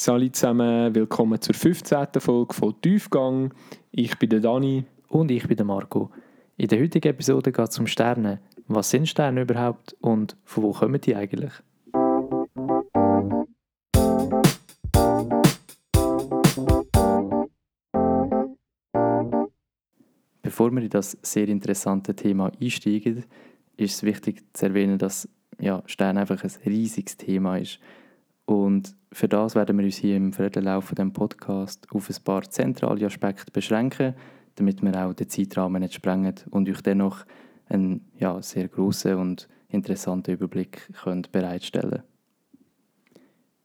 Salut zusammen, willkommen zur 15. Folge von Tiefgang. Ich bin der Dani. Und ich bin der Marco. In der heutigen Episode geht es um Sterne. Was sind Sterne überhaupt und von wo kommen die eigentlich? Bevor wir in das sehr interessante Thema einsteigen, ist es wichtig zu erwähnen, dass ja, Sterne einfach ein riesiges Thema ist. Und für das werden wir uns hier im Verlauf dieses Podcast auf ein paar zentrale Aspekte beschränken, damit wir auch den Zeitrahmen nicht sprengen und euch dennoch einen ja, sehr großen und interessanten Überblick können bereitstellen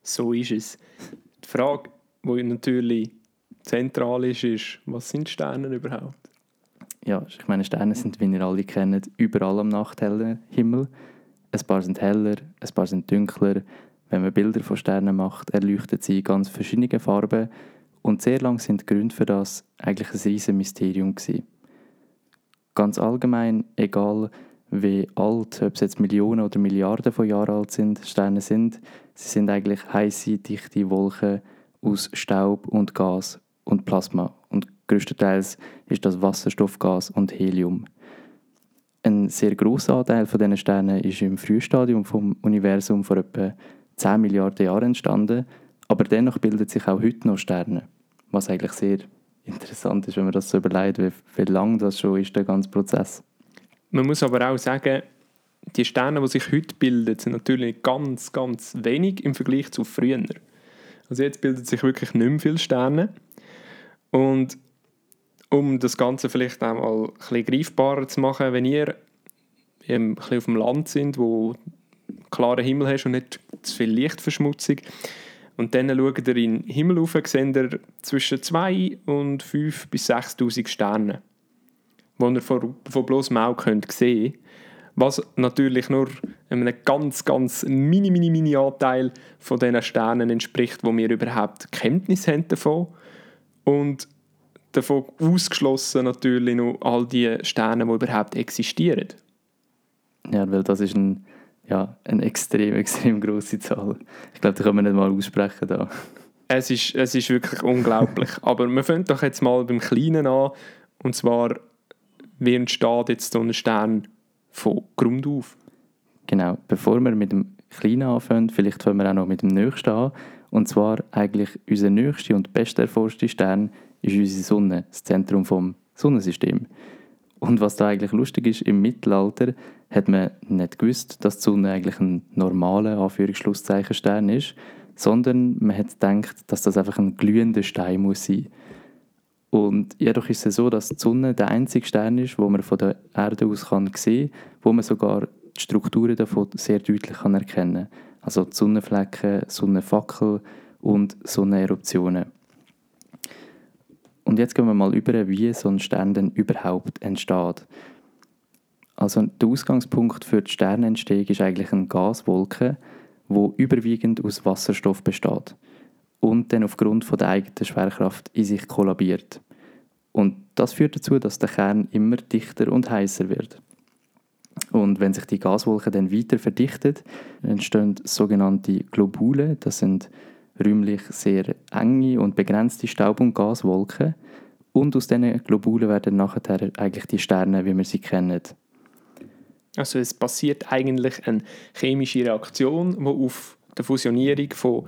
So ist es. Die Frage, die natürlich zentral ist, ist, was sind Sterne überhaupt? Ja, ich meine, Sterne sind, wie ihr alle kennt, überall am Nachthimmel. Ein paar sind heller, ein paar sind dunkler, wenn man Bilder von Sternen macht, erleuchten sie in ganz verschiedene Farben und sehr lang sind die Gründe für das eigentlich ein riesiges Mysterium gewesen. Ganz allgemein, egal wie alt, ob es jetzt Millionen oder Milliarden von Jahren alt sind, Sterne sind, sie sind eigentlich heiße, dichte Wolken aus Staub und Gas und Plasma und größtenteils ist das Wasserstoffgas und Helium. Ein sehr grosser Anteil von diesen Sternen ist im Frühstadium vom Universum vor etwa 10 Milliarden Jahren entstanden, aber dennoch bilden sich auch heute noch Sterne, was eigentlich sehr interessant ist, wenn man das so überlegt, wie, wie lang das schon ist, der ganze Prozess. Man muss aber auch sagen, die Sterne, die sich heute bilden, sind natürlich ganz, ganz wenig im Vergleich zu früher. Also jetzt bilden sich wirklich nicht mehr viele Sterne. Und um das Ganze vielleicht auch mal ein bisschen greifbarer zu machen, wenn ihr ein bisschen auf dem Land sind, wo klaren Himmel hast und nicht zu viel Lichtverschmutzung. Und dann schaut ihr in den Himmel rauf, seht ihr zwischen 2 und 5 bis 6'000 Sterne, die ihr von, von bloßem Auge könnt sehen was natürlich nur einem ganz, ganz mini, mini, mini Anteil von diesen Sternen entspricht, wo wir überhaupt Kenntnis haben davon. Und davon ausgeschlossen natürlich noch all die Sterne, die überhaupt existieren. Ja, weil das ist ein ja, eine extrem, extrem grosse Zahl. Ich glaube, die können wir nicht mal aussprechen da. Es ist, es ist wirklich unglaublich. Aber wir fangen doch jetzt mal beim Kleinen an. Und zwar, wie entsteht jetzt so ein Stern von Grund auf? Genau, bevor wir mit dem Kleinen anfangen, vielleicht fangen wir auch noch mit dem Nächsten an. Und zwar eigentlich unser nächster und best erforschte Stern ist unsere Sonne, das Zentrum vom Sonnensystem. Und was da eigentlich lustig ist, im Mittelalter hat man nicht gewusst, dass die Sonne eigentlich ein normaler Anführungsschlusszeichen Stern ist, sondern man hat gedacht, dass das einfach ein glühender Stein muss sein. Und jedoch ist es so, dass die Sonne der einzige Stern ist, wo man von der Erde aus kann sehen kann, wo man sogar die Strukturen davon sehr deutlich kann erkennen kann. Also die Sonnenflecken, Sonnenfackel und Sonneneruptionen. Und jetzt gehen wir mal über, wie so ein Stern denn überhaupt entsteht. Also der Ausgangspunkt für die Sternentstehung ist eigentlich eine Gaswolke, wo überwiegend aus Wasserstoff besteht und dann aufgrund von der eigenen Schwerkraft in sich kollabiert. Und das führt dazu, dass der Kern immer dichter und heißer wird. Und wenn sich die Gaswolke dann weiter verdichtet, entstehen sogenannte Globule. Das sind räumlich sehr enge und begrenzte Staub- und Gaswolken. Und aus diesen Globulen werden nachher eigentlich die Sterne, wie wir sie kennen. Also es passiert eigentlich eine chemische Reaktion, die auf der Fusionierung von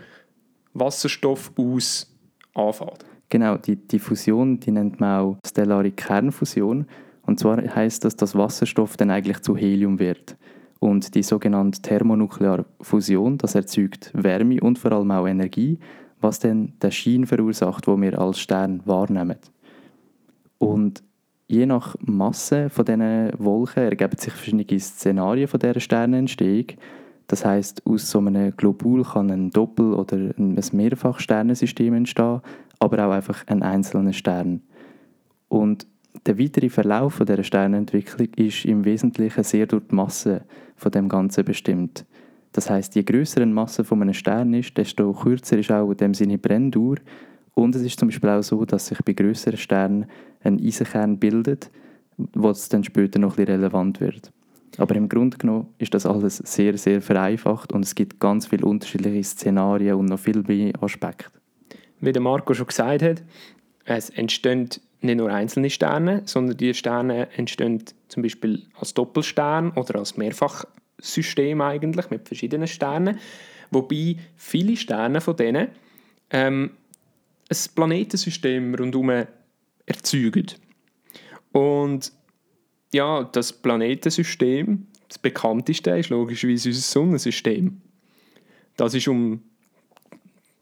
Wasserstoff aus anfängt. Genau, die, die Fusion die nennt man auch stellare Kernfusion. Und zwar heißt das, dass Wasserstoff dann eigentlich zu Helium wird. Und die sogenannte Thermonuklearfusion, das erzeugt Wärme und vor allem auch Energie, was dann den Schein verursacht, wo wir als Stern wahrnehmen. Und je nach Masse von diesen Wolken ergeben sich verschiedene Szenarien von dieser Sternenentstehung. Das heißt, aus so einem Globul kann ein Doppel- oder ein Mehrfach-Sternensystem entstehen, aber auch einfach ein einzelner Stern. Und der weitere Verlauf von dieser Sternentwicklung ist im Wesentlichen sehr durch die Masse von dem Ganzen bestimmt. Das heißt, je größer eine Masse von einem Stern ist, desto kürzer ist auch in dem Sinne Brenndauer. Und es ist zum Beispiel auch so, dass sich bei größeren Sternen ein Eisenkern bildet, was dann später noch ein relevant wird. Aber im Grunde genommen ist das alles sehr, sehr vereinfacht und es gibt ganz viele unterschiedliche Szenarien und noch viel mehr Aspekte. Wie der Marco schon gesagt hat, es entstehen nicht nur einzelne Sterne, sondern die Sterne entstehen zum Beispiel als Doppelstern oder als Mehrfachsystem eigentlich mit verschiedenen Sternen, wobei viele Sterne von denen ähm, ein Planetensystem rundherum erzeugen. Und ja, das Planetensystem, das bekannteste, ist logischerweise unser Sonnensystem. Das ist um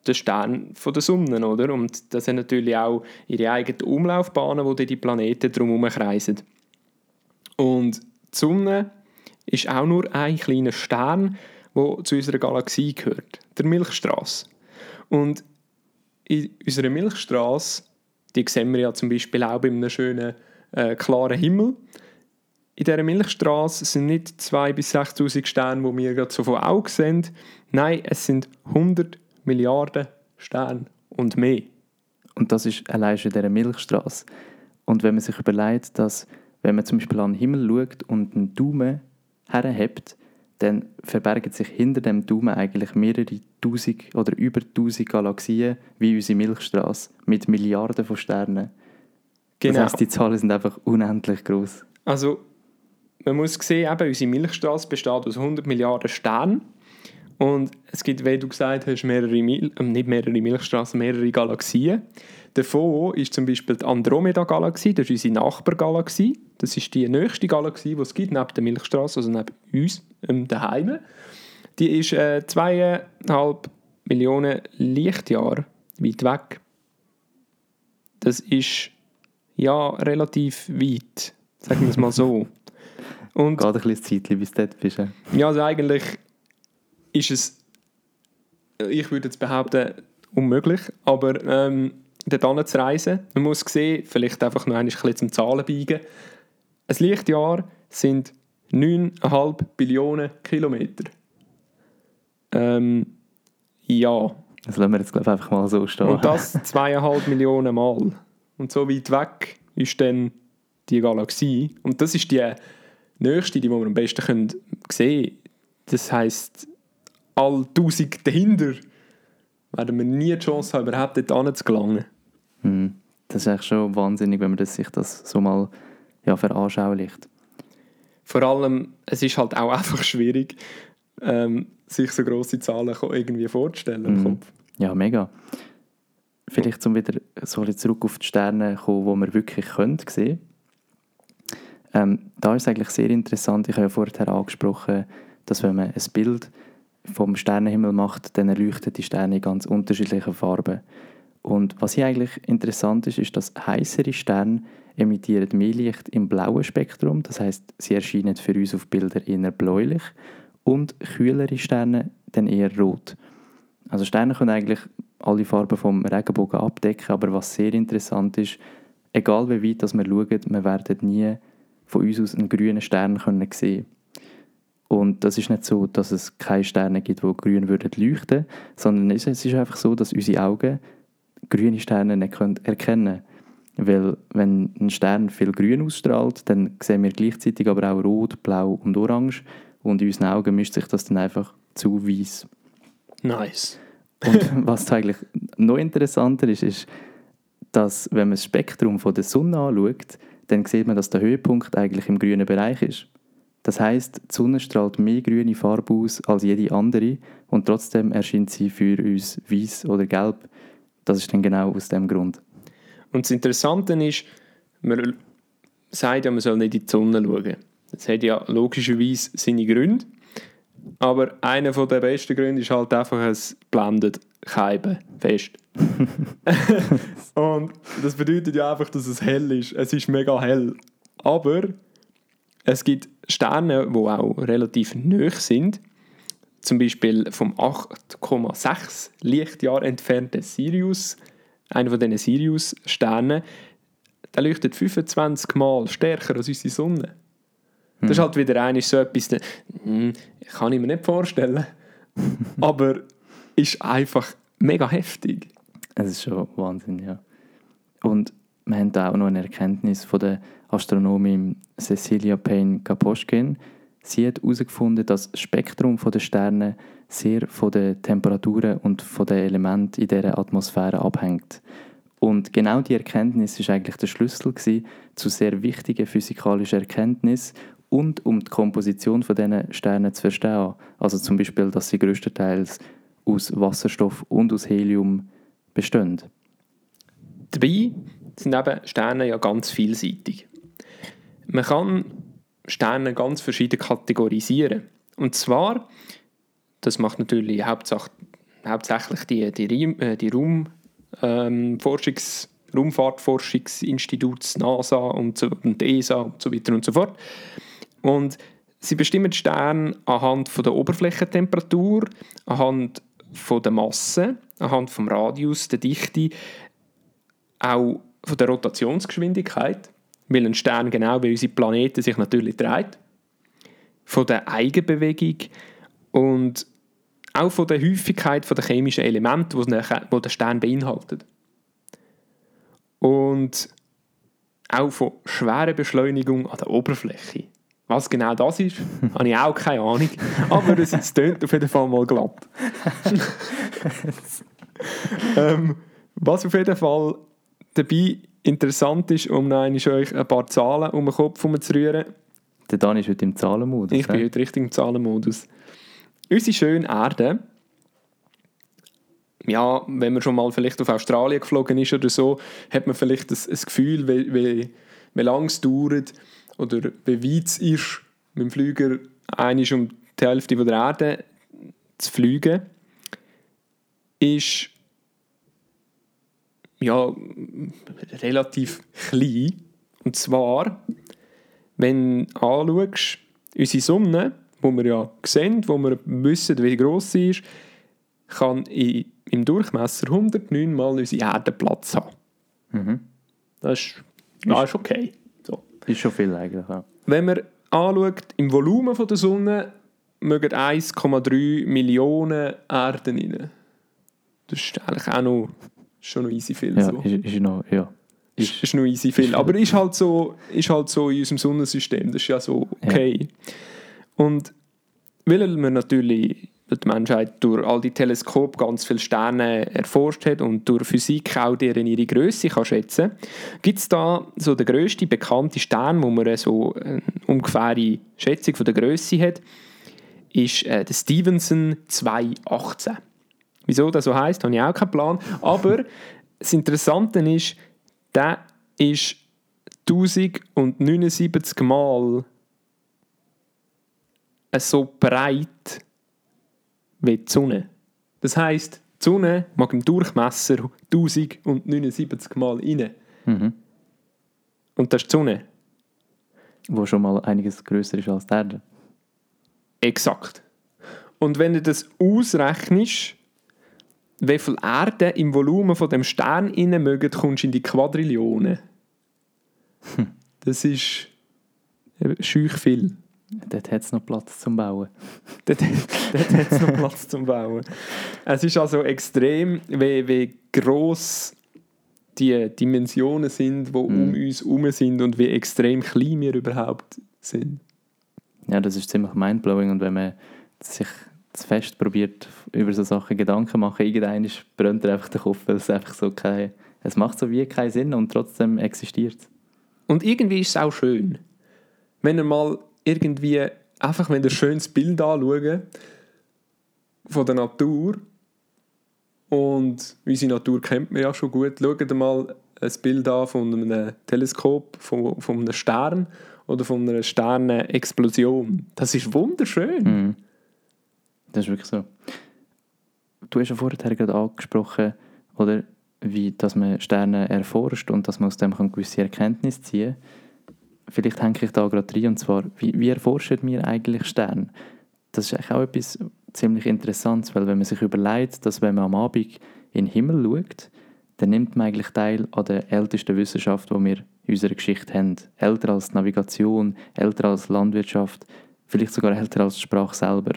den Stern von der Sonne, oder? Und das sind natürlich auch ihre eigenen Umlaufbahnen, wo die Planeten drumherum kreisen. Und die Sonne ist auch nur ein kleiner Stern, der zu unserer Galaxie gehört, der Milchstraße. Und in unserer Milchstraße, die sehen wir ja zum Beispiel auch bei einem schönen, äh, klaren Himmel. In dieser Milchstraße sind nicht 2.000 bis 6'000 Sterne, die wir gerade so vor Augen sehen. Nein, es sind 100 Milliarden Sterne und mehr. Und das ist allein schon in dieser Milchstraße. Und wenn man sich überlegt, dass, wenn man zum Beispiel an den Himmel schaut und einen Daumen herhebt, dann verbergen sich hinter dem Daumen eigentlich mehrere tausend oder über tausend Galaxien wie unsere Milchstraße mit Milliarden von Sternen. Genau. Das heißt, die Zahlen sind einfach unendlich groß. Also man muss sehen, eben, unsere Milchstraße besteht aus 100 Milliarden Sternen und es gibt, wie du gesagt hast, mehrere Mil äh, nicht mehrere Milchstraßen, mehrere Galaxien. Davon ist zum Beispiel die Andromeda-Galaxie, das ist unsere Nachbargalaxie. Das ist die nächste Galaxie, die es gibt, neben der Milchstraße, also neben uns ähm, daheim. Die ist äh, zweieinhalb Millionen Lichtjahre weit weg. Das ist ja relativ weit, sagen wir es mal so. Und, Geht ein bisschen Zeit, bis du dort bist. Ja, also eigentlich ist es, ich würde jetzt behaupten, unmöglich, aber ähm, dort zu reisen, man muss sehen, vielleicht einfach noch ein bisschen zum Zahlen biegen, ein Lichtjahr sind 9,5 Billionen Kilometer. Ähm, ja. Das lassen wir jetzt glaub, einfach mal so stehen. Und das zweieinhalb Millionen Mal. Und so weit weg ist dann die Galaxie. Und das ist die nächste, die wir am besten sehen können. Das heisst, all tausend dahinter werden wir nie die Chance haben, überhaupt dort zu gelangen. Hm. Das ist eigentlich schon wahnsinnig, wenn man das, sich das so mal ja, veranschaulicht. Vor allem, es ist halt auch einfach schwierig, ähm, sich so grosse Zahlen irgendwie vorzustellen im mhm. Kopf. Ja, mega. Vielleicht zum wieder so zurück auf die Sterne kommen, die wir wirklich können sehen ähm, Da ist es eigentlich sehr interessant, ich habe ja vorher angesprochen, dass wenn man ein Bild vom Sternenhimmel macht, dann erleuchten die Sterne in ganz unterschiedlichen Farben. Und was hier eigentlich interessant ist, ist, dass heißere Sterne emittieren mehr Licht im blauen Spektrum, das heißt, sie erscheinen für uns auf Bildern eher bläulich und kühlere Sterne dann eher rot. Also Sterne können eigentlich alle Farben vom Regenbogen abdecken, aber was sehr interessant ist, egal wie weit das wir schauen, wir werden nie von uns aus einen grünen Stern können sehen und das ist nicht so, dass es keine Sterne gibt, die grün würden leuchten, sondern es ist einfach so, dass unsere Augen grüne Sterne nicht erkennen können. Weil wenn ein Stern viel grün ausstrahlt, dann sehen wir gleichzeitig aber auch rot, blau und orange und in unseren Augen mischt sich das dann einfach zu weiß. Nice. und was eigentlich noch interessanter ist, ist, dass wenn man das Spektrum von der Sonne anschaut, dann sieht man, dass der Höhepunkt eigentlich im grünen Bereich ist. Das heißt, die Sonne strahlt mehr grüne Farbe aus als jede andere und trotzdem erscheint sie für uns weiß oder gelb. Das ist dann genau aus dem Grund. Und das Interessante ist, man sagt ja, man soll nicht in die Sonne schauen. Das hat ja logischerweise seine Gründe. Aber einer der besten Gründe ist halt einfach, es blendet Scheiben fest. und das bedeutet ja einfach, dass es hell ist. Es ist mega hell. Aber es gibt Sterne, die auch relativ nöch sind. Zum Beispiel vom 8,6 Lichtjahr entfernten Sirius, einer von diesen Sirius-Sternen, der leuchtet 25 Mal stärker als unsere Sonne. Das ist hm. halt wieder eigentlich so etwas, das hm, kann ich mir nicht vorstellen. Aber ist einfach mega heftig. Es ist schon Wahnsinn, ja. Und wir haben da auch noch eine Erkenntnis von der Astronomin Cecilia Payne-Gaposchkin. Sie hat herausgefunden, dass das Spektrum der Sterne sehr von den Temperaturen und von den Elementen in dieser Atmosphäre abhängt. Und genau die Erkenntnis ist eigentlich der Schlüssel zu sehr wichtigen physikalischen Erkenntnissen und um die Komposition von diesen Sternen zu verstehen. Also zum Beispiel, dass sie größtenteils aus Wasserstoff und aus Helium bestehen. Dabei sind eben Sterne ja ganz vielseitig. Man kann Sterne ganz verschieden kategorisieren. Und zwar, das macht natürlich hauptsächlich die, die, äh, die Raum, ähm, Forschungs, Raumfahrtforschungsinstituts, NASA und, so, und ESA und so weiter und so fort. Und sie bestimmen Sterne anhand von der Oberflächentemperatur, anhand von der Masse, anhand vom Radius, der Dichte, auch von der Rotationsgeschwindigkeit, weil ein Stern genau wie unsere Planeten sich natürlich dreht, von der Eigenbewegung und auch von der Häufigkeit der chemischen Elemente, die der Stern beinhaltet. Und auch von schwerer Beschleunigung an der Oberfläche. Was genau das ist, habe ich auch keine Ahnung. Aber es tönt auf jeden Fall mal glatt. ähm, was auf jeden Fall dabei interessant ist, um euch ein paar Zahlen um den Kopf zu rühren. Der Dan ist heute im Zahlenmodus. Ich bin heute richtig im Zahlenmodus. Unsere schöne Erde, ja, wenn man schon mal vielleicht auf Australien geflogen ist oder so, hat man vielleicht ein, ein Gefühl, wie, wie, wie lange es dauert oder wie weit es ist, mit dem Flüger eigentlich um die Hälfte der Erde zu fliegen, ist ja, relativ klein. Und zwar, wenn du anschaust, unsere Sonne, wo wir ja sehen, wo wir wissen, wie groß sie ist, kann in, im Durchmesser 109 Mal unsere Erde Platz haben. Mhm. Das, ist, das ist okay. So. Ist schon viel eigentlich, ja. Wenn man anschaut, im Volumen der Sonne mögen 1,3 Millionen Erden rein. Das ist eigentlich auch noch schon noch easy viel. Ja, so. ist, ist noch, ja. Ist, ist noch easy viel. Aber ist halt, so, ist halt so in unserem Sonnensystem. Das ist ja so okay. Ja. Und weil man natürlich die Menschheit durch all die Teleskope ganz viele Sterne erforscht hat und durch Physik auch deren ihre Größe kann schätzen, gibt es da so den grössten bekannten Stern, wo man so eine ungefähre Schätzung von der Größe hat, ist äh, der Stevenson 218. Wieso das so heisst, habe ich auch keinen Plan. Aber das Interessante ist, der ist 1079 Mal so breit wie die Sonne. Das heisst, die Sonne mag im Durchmesser 1079 Mal rein. Mhm. Und das ist die Sonne. Wo schon mal einiges größer ist als die Erde. Exakt. Und wenn du das ausrechnest, wie viel Erde im Volumen von dem Stern innen mögen, kommst du in die Quadrillionen. Hm. Das ist schüch viel. Dort hat es noch Platz zum Bauen. dort dort hat es noch Platz zum Bauen. Es ist also extrem, wie, wie gross die Dimensionen sind, die mm. um uns herum sind und wie extrem klein wir überhaupt sind. Ja, das ist ziemlich mindblowing und wenn man sich zu fest probiert, über so Sachen Gedanken machen, irgendwann brennt er einfach der Kopf, weil es einfach so kein, es macht so wie keinen Sinn und trotzdem existiert es. Und irgendwie ist es auch schön, wenn er mal irgendwie, einfach wenn ihr ein schönes Bild anschaut von der Natur und unsere Natur kennt man ja schon gut, schaut mal ein Bild an von einem Teleskop, von, von einem Stern oder von einer Sternenexplosion. Das ist wunderschön. Mhm. Das ist wirklich so. Du hast ja vorher gerade angesprochen, oder, wie, dass man Sterne erforscht und dass man aus dem gewisse Erkenntnisse ziehen kann. Vielleicht hänge ich da gerade rein, und zwar, wie, wie erforschen wir eigentlich Sterne? Das ist eigentlich auch etwas ziemlich Interessantes, weil wenn man sich überlegt, dass wenn man am Abend in den Himmel schaut, dann nimmt man eigentlich teil an der ältesten Wissenschaft, die wir in unserer Geschichte haben. Älter als Navigation, älter als Landwirtschaft, vielleicht sogar älter als Sprache selber.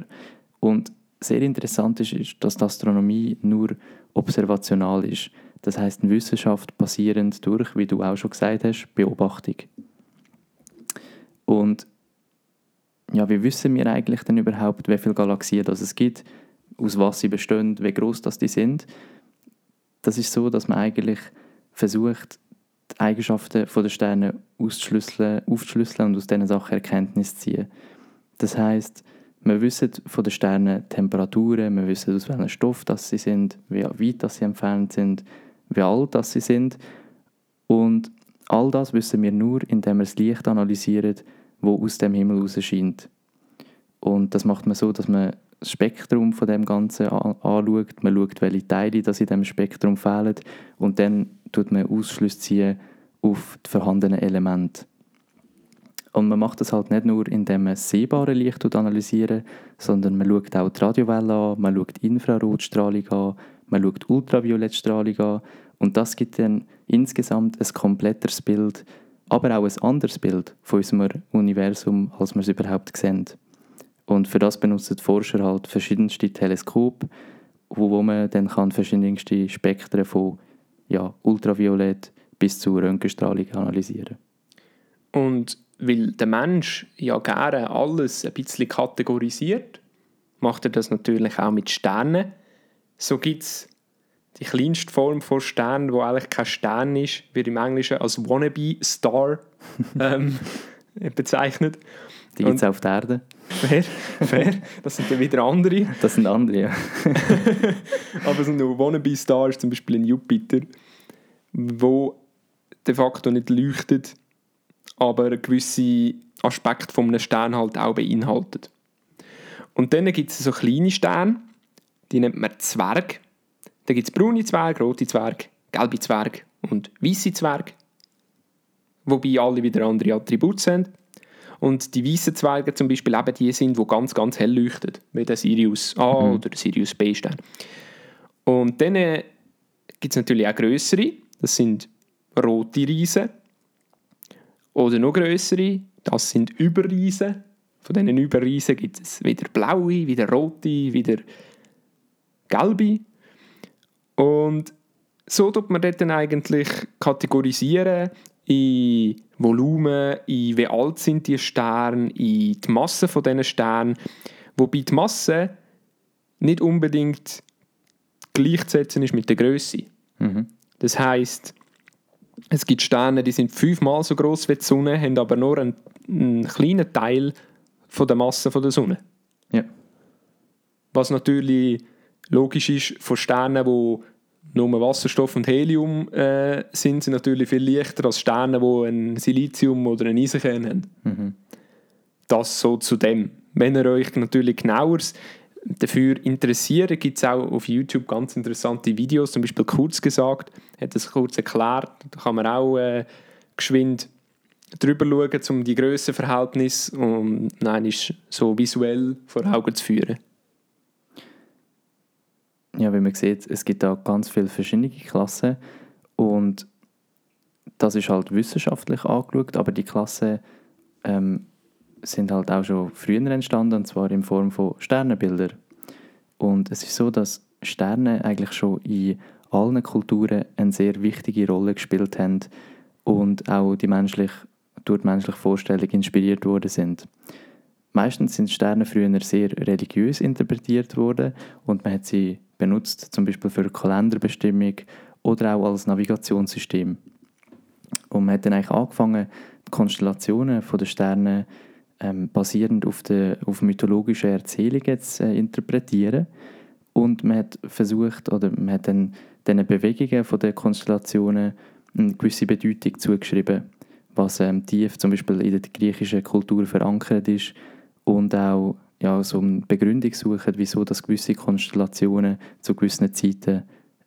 Und sehr interessant ist, ist, dass die Astronomie nur observational ist. Das heißt, eine Wissenschaft basierend durch, wie du auch schon gesagt hast, Beobachtung. Und ja, wie wissen wir eigentlich denn überhaupt, wie viele Galaxien das es gibt, aus was sie bestehen, wie groß das die sind. Das ist so, dass man eigentlich versucht, die Eigenschaften der Sterne auszuschlüsseln, aufzuschlüsseln und aus diesen Sachen Erkenntnis zu ziehen. Das heißt, wir wissen von den Sternen Temperaturen, wir wissen aus welchem Stoff das sie sind, wie weit das sie entfernt sind, wie alt das sie sind. Und all das wissen wir nur, indem wir das Licht analysieren, wo aus dem Himmel raus scheint. Und das macht man so, dass man das Spektrum von dem Ganzen anschaut. Man schaut, welche Teile das in dem Spektrum fehlen und dann tut man Ausschlüsse ziehen auf die vorhandenen Elemente. Und man macht das halt nicht nur, indem man sehbare Licht analysiert, sondern man schaut auch die Radiowelle an, man schaut Infrarotstrahlung an, man schaut Ultraviolettstrahlung an und das gibt dann insgesamt ein kompletteres Bild, aber auch ein anderes Bild von unserem Universum, als wir es überhaupt sehen. Und für das benutzen die Forscher halt verschiedenste Teleskope, wo, man dann kann verschiedenste Spektren von ja, Ultraviolett bis zu Röntgenstrahlung analysieren Und weil der Mensch ja gerne alles ein bisschen kategorisiert, macht er das natürlich auch mit Sternen. So gibt es die kleinste Form von Stern, wo eigentlich kein Stern ist, wird im Englischen als Wannabe Star ähm, bezeichnet. Die gibt es auf der Erde. Fair, fair. Das sind dann wieder andere. Das sind andere, ja. Aber so ein Wannabe Star ist zum Beispiel ein Jupiter, wo de facto nicht leuchtet, aber gewisse Aspekte von einem Stern halt auch beinhaltet. Und dann gibt es so kleine Sterne, die nennt man Zwerg. Da gibt es braune Zwerge, rote Zwerge, gelbe Zwerge und weiße Zwerge. Wobei alle wieder andere Attribute sind. Und die weißen Zwerge zum Beispiel eben die sind, die ganz, ganz hell leuchten, wie der Sirius A mhm. oder der Sirius B Stern. Und dann äh, gibt es natürlich auch größere, das sind rote Riesen. Oder noch größere, das sind Überriesen. Von diesen Überriesen gibt es wieder blaue, wieder rote, wieder gelbe. Und so tut man dort dann eigentlich kategorisieren in Volumen, in wie alt sind die Sterne, in die Masse von diesen Sternen. Wobei die Masse nicht unbedingt gleichzusetzen ist mit der Größe. Mhm. Das heißt, es gibt Sterne, die sind fünfmal so groß wie die Sonne, haben aber nur einen, einen kleinen Teil von der Masse von der Sonne. Ja. Was natürlich logisch ist von Sternen, die nur Wasserstoff und Helium äh, sind, sind natürlich viel leichter als Sterne, die ein Silizium oder ein Eisenkern haben. Mhm. Das so zu dem. Wenn ihr euch natürlich genauer dafür interessiert, gibt es auch auf YouTube ganz interessante Videos, zum Beispiel kurz gesagt, hat es kurz erklärt, da kann man auch äh, geschwind drüber schauen, um die Grössenverhältnisse und nein, so visuell vor Augen zu führen. Ja, wie man sieht, es gibt da ganz viele verschiedene Klassen und das ist halt wissenschaftlich angeschaut, aber die Klassen ähm, sind halt auch schon früher entstanden, und zwar in Form von Sternenbildern. Und es ist so, dass Sterne eigentlich schon in allen Kulturen eine sehr wichtige Rolle gespielt haben und auch die menschlich, durch die menschliche Vorstellung inspiriert worden sind. Meistens sind Sterne früher sehr religiös interpretiert worden und man hat sie benutzt, zum Beispiel für Kalenderbestimmung oder auch als Navigationssystem. Und man hat dann eigentlich angefangen, die Konstellationen der Sterne ähm, basierend auf, de, auf mythologischen Erzählungen zu äh, interpretieren. Und man hat versucht, oder man hat dann diesen Bewegungen der Konstellationen eine gewisse Bedeutung zugeschrieben, was ähm, tief zum Beispiel in der griechischen Kultur verankert ist und auch ja, so eine Begründung suchen, wieso dass gewisse Konstellationen zu gewissen Zeiten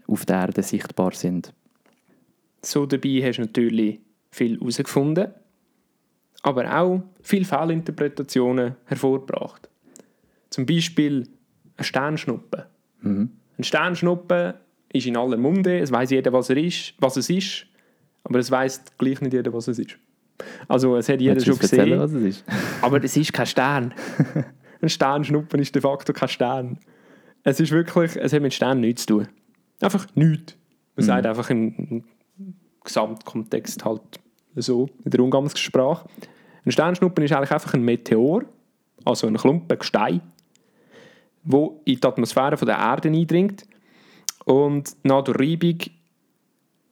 auf der Erde sichtbar sind. So dabei hast du natürlich viel herausgefunden, aber auch viele Fehlinterpretationen hervorgebracht. Zum Beispiel ein Sternschnuppe. Mhm. Ein Sternschnuppe ist in aller Munde, es weiß jeder, was er ist, was es ist, aber es weiß gleich nicht jeder, was es ist. Also es hat jeder schon gesehen, was es ist? aber es ist kein Stern. ein Sternschnuppen ist de facto kein Stern. Es ist wirklich, es hat mit Sternen nichts zu tun. Einfach nichts. Man mhm. sagt einfach im Gesamtkontext halt so, in der Umgangssprache. Ein Sternschnuppen ist eigentlich einfach ein Meteor, also ein Klumpen Gestein, wo in die Atmosphäre von der Erde eindringt und nach der Reibung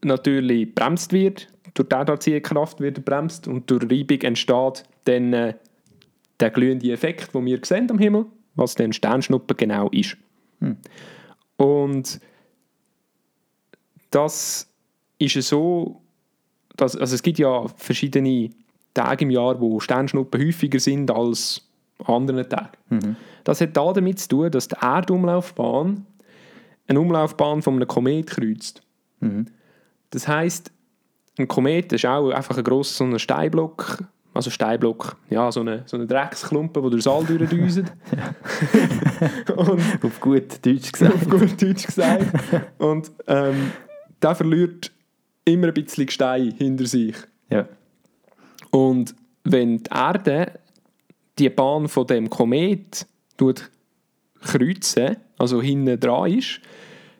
natürlich bremst wird. Durch die Erdanziehungskraft wird er bremst und durch Reibung entsteht dann äh, der glühende Effekt, den wir sehen am Himmel, was dann Sternschnuppen genau ist. Hm. Und das ist so, dass, also es gibt ja verschiedene Tage im Jahr, wo Sternschnuppen häufiger sind als anderen Tage. Mhm. Das hat damit zu tun, dass die Erdumlaufbahn eine Umlaufbahn von einem Komet kreuzt. Mhm. Das heißt, ein Komet ist auch einfach ein grosser so ein Steinblock, also Steinblock, ja, so eine, so eine Drecksklumpe, die durchs All durchdüsen. und Auf gut Deutsch gesagt. auf gut Deutsch gesagt. Und ähm, der verliert immer ein bisschen Gestein hinter sich. Ja. Und wenn die Erde die Bahn von dem Komet kreuzen, also hinten dran ist,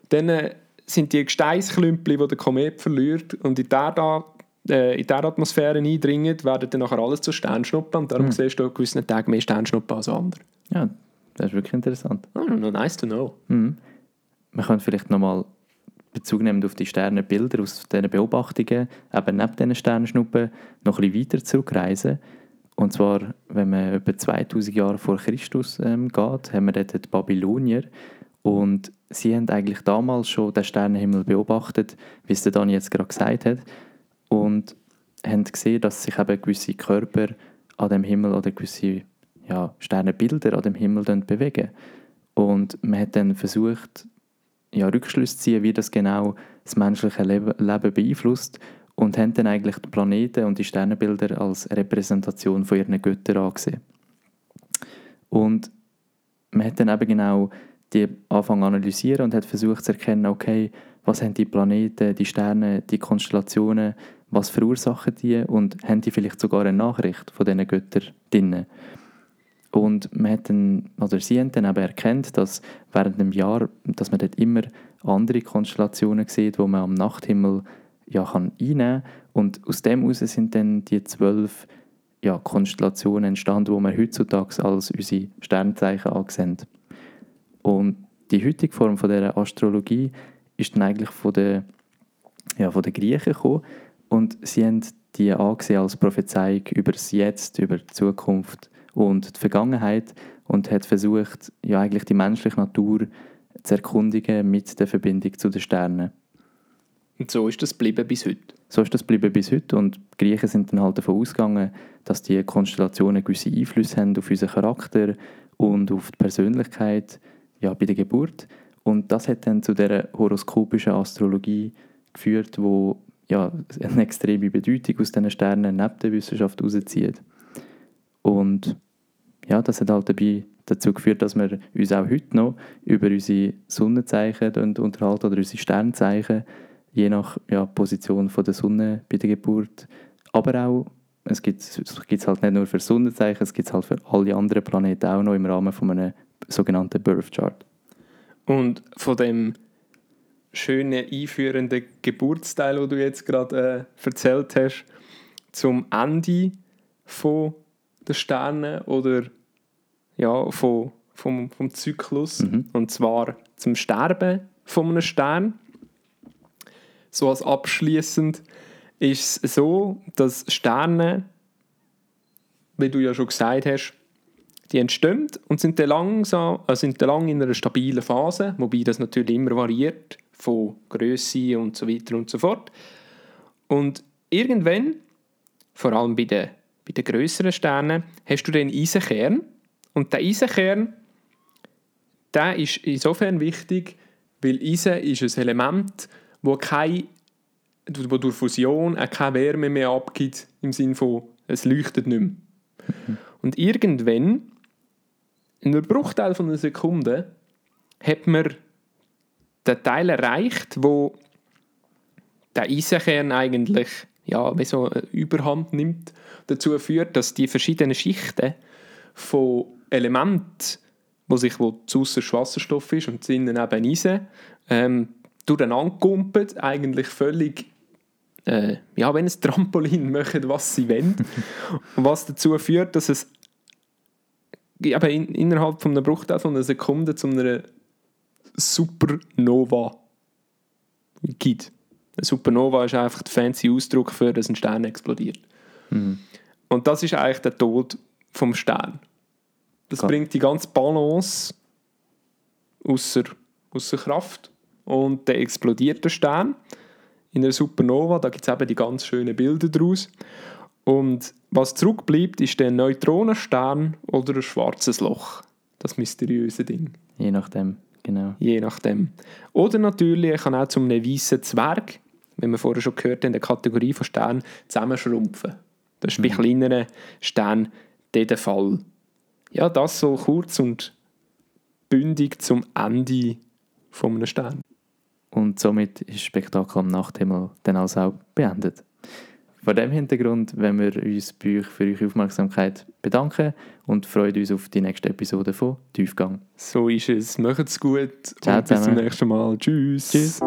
dann äh, sind die Gesteinsklümpel, die der Komet verliert und in Erde, äh, in die Erdatmosphäre eindringen, werden dann nachher alles zu Sternschnuppen und darum Hm. siehst du an gewissen Tagen mehr Sternschnuppen als andere. ja, das ist wirklich interessant. Oh, no, nice to know. Mhm. Man kann vielleicht nochmal Bezug nehmen auf die Sternenbilder aus diesen Beobachtungen, eben neben diesen Sternschnuppen noch ein bisschen weiter zurückreisen. Und zwar, wenn man etwa 2000 Jahre vor Christus ähm, geht, haben wir dort die Babylonier. Und sie haben eigentlich damals schon den Sternenhimmel beobachtet, wie es der Dani jetzt gerade gesagt hat. Und haben gesehen, dass sich eben gewisse Körper an dem Himmel oder gewisse ja, Sternenbilder an dem Himmel bewegen. Und man hat dann versucht, ja, Rückschlüsse ziehen, wie das genau das menschliche Leben, beeinflusst und haben dann eigentlich die Planeten und die Sternenbilder als Repräsentation von ihren Göttern angesehen. Und man hat dann eben genau die anfangen zu analysieren und hat versucht zu erkennen, okay, was haben die Planeten, die Sterne, die Konstellationen, was verursachen die und haben die vielleicht sogar eine Nachricht von diesen Göttern drin. Und man hat dann, oder sie haben dann eben erkannt, dass während dem Jahr, dass man dort immer andere Konstellationen sieht, wo man am Nachthimmel ja, kann einnehmen kann. Und aus dem heraus sind dann die zwölf ja, Konstellationen entstanden, die wir heutzutage als unsere Sternzeichen ansehen. Und die heutige Form von dieser Astrologie ist dann eigentlich von den, ja, Griechen gekommen. Und sie haben die angesehen als Prophezeiung über das Jetzt, über die Zukunft und die Vergangenheit und hat versucht, ja, eigentlich die menschliche Natur zu erkundigen mit der Verbindung zu den Sternen. Und so ist das geblieben bis heute. So ist das geblieben bis heute und die Griechen sind dann halt davon ausgegangen, dass die Konstellationen gewisse Einflüsse haben auf unseren Charakter und auf die Persönlichkeit ja, bei der Geburt. Und das hat dann zu der horoskopischen Astrologie geführt, wo ja, eine extreme Bedeutung aus diesen Sternen neben der Wissenschaft herauszieht. Und ja, das hat halt dabei dazu geführt, dass wir uns auch heute noch über unsere Sonnenzeichen unterhalten oder unsere Sternzeichen, je nach ja, Position von der Sonne bei der Geburt. Aber auch, es gibt es halt nicht nur für Sonnenzeichen, es gibt es halt für alle anderen Planeten auch noch im Rahmen von einem sogenannten Birth Chart. Und von dem schönen einführenden Geburtsteil, den du jetzt gerade äh, erzählt hast, zum Ende von der Sterne oder ja, von, vom, vom Zyklus. Mhm. Und zwar zum Sterben von einem Stern. So als abschließend ist es so, dass Sterne, wie du ja schon gesagt hast, die entstehen und sind dann langsam, äh, sind dann lang in einer stabilen Phase, wobei das natürlich immer variiert von Größe und so weiter und so fort. Und irgendwann, vor allem bei den, bei den größeren Sternen, hast du den Eisenkern und der Eisenkern, der ist insofern wichtig, weil Eisen ist ein Element, wo kein wo durch Fusion keine Wärme mehr abgibt, im Sinne von, es leuchtet nicht mehr. Und irgendwann, in einem Bruchteil von einer Sekunde, hat man den Teil erreicht, wo der Eisenkern eigentlich ja, wie so Überhand nimmt, dazu führt, dass die verschiedenen Schichten von Elementen, wo sich wo zuerst Wasserstoff ist und innen eben Eisen, ähm, durcheinander kumpeln, eigentlich völlig äh, ja, wenn ein Trampolin machen, was sie wollen. Was dazu führt, dass es eben in, innerhalb von einem Bruchteil von einer Sekunde zu einer Supernova gibt. Eine Supernova ist einfach der fancy Ausdruck für, dass ein Stern explodiert. Mhm. Und das ist eigentlich der Tod vom Stern. Das bringt die ganze Balance außer, außer Kraft. Und der explodiert der Stern in einer Supernova. Da gibt es eben die ganz schönen Bilder daraus. Und was zurückbleibt, ist der Neutronenstern oder ein schwarzes Loch. Das mysteriöse Ding. Je nachdem, genau. Je nachdem. Oder natürlich kann auch zum einem weißen Zwerg, wenn wir vorher schon gehört haben, in der Kategorie von Sternen, zusammenschrumpfen. Das ist bei kleineren Sternen der der Fall. Ja, das so kurz und bündig zum Ende von einem Stern. Und somit ist das Spektakel am Nachthimmel dann also auch beendet. Vor dem Hintergrund wollen wir uns bei euch für eure Aufmerksamkeit bedanken und freuen uns auf die nächste Episode von Tiefgang. So ist es. Macht's gut Ciao und bis zum nächsten Mal. Tschüss. Tschüss.